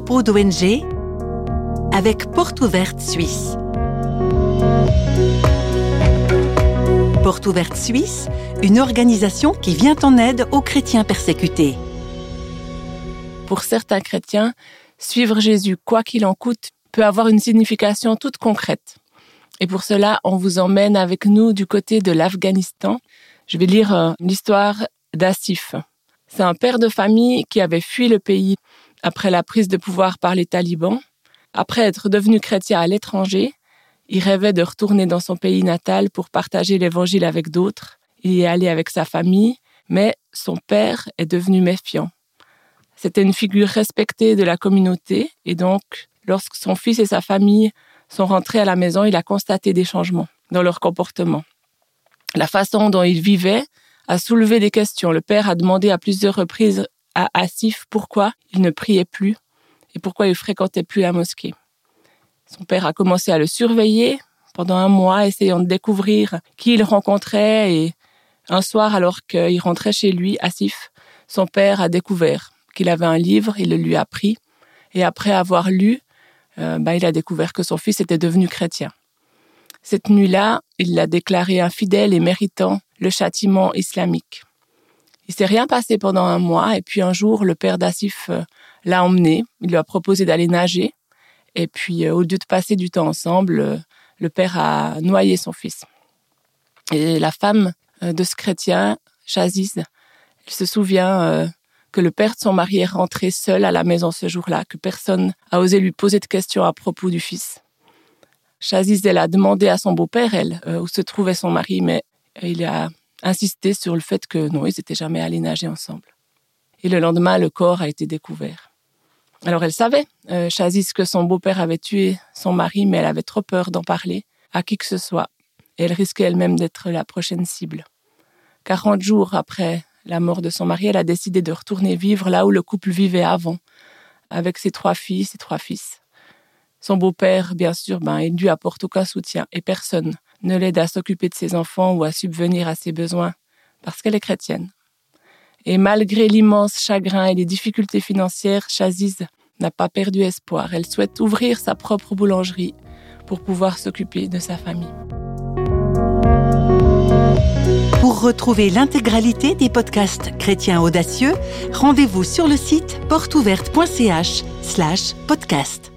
propos d'ONG avec Porte Ouverte Suisse. Porte Ouverte Suisse, une organisation qui vient en aide aux chrétiens persécutés. Pour certains chrétiens, suivre Jésus, quoi qu'il en coûte, peut avoir une signification toute concrète. Et pour cela, on vous emmène avec nous du côté de l'Afghanistan. Je vais lire euh, l'histoire d'Asif. C'est un père de famille qui avait fui le pays après la prise de pouvoir par les talibans. Après être devenu chrétien à l'étranger, il rêvait de retourner dans son pays natal pour partager l'évangile avec d'autres. Il est allé avec sa famille, mais son père est devenu méfiant. C'était une figure respectée de la communauté et donc, lorsque son fils et sa famille sont rentrés à la maison, il a constaté des changements dans leur comportement. La façon dont ils vivaient a soulevé des questions. Le père a demandé à plusieurs reprises à Asif pourquoi il ne priait plus et pourquoi il fréquentait plus la mosquée. Son père a commencé à le surveiller pendant un mois, essayant de découvrir qui il rencontrait et un soir, alors qu'il rentrait chez lui, Asif, son père a découvert qu'il avait un livre, il le lui a pris et après avoir lu, euh, bah, il a découvert que son fils était devenu chrétien. Cette nuit-là, il l'a déclaré infidèle et méritant le châtiment islamique. Il s'est rien passé pendant un mois et puis un jour, le père d'Assif euh, l'a emmené. Il lui a proposé d'aller nager. Et puis, euh, au lieu de passer du temps ensemble, euh, le père a noyé son fils. Et la femme de ce chrétien, Chaziz, elle se souvient que le père de son mari est rentré seul à la maison ce jour-là, que personne a osé lui poser de questions à propos du fils. Chaziz, elle a demandé à son beau-père, elle, où se trouvait son mari, mais il a insisté sur le fait que non, ils n'étaient jamais allés nager ensemble. Et le lendemain, le corps a été découvert. Alors elle savait, euh, Chazis, que son beau-père avait tué son mari, mais elle avait trop peur d'en parler à qui que ce soit. Elle risquait elle-même d'être la prochaine cible. Quarante jours après la mort de son mari, elle a décidé de retourner vivre là où le couple vivait avant, avec ses trois filles, ses trois fils. Son beau-père, bien sûr, ben, il lui apporte aucun soutien et personne ne l'aide à s'occuper de ses enfants ou à subvenir à ses besoins, parce qu'elle est chrétienne. Et malgré l'immense chagrin et les difficultés financières, Chaziz n'a pas perdu espoir. Elle souhaite ouvrir sa propre boulangerie pour pouvoir s'occuper de sa famille. Pour retrouver l'intégralité des podcasts chrétiens audacieux, rendez-vous sur le site porteouverte.ch/podcast.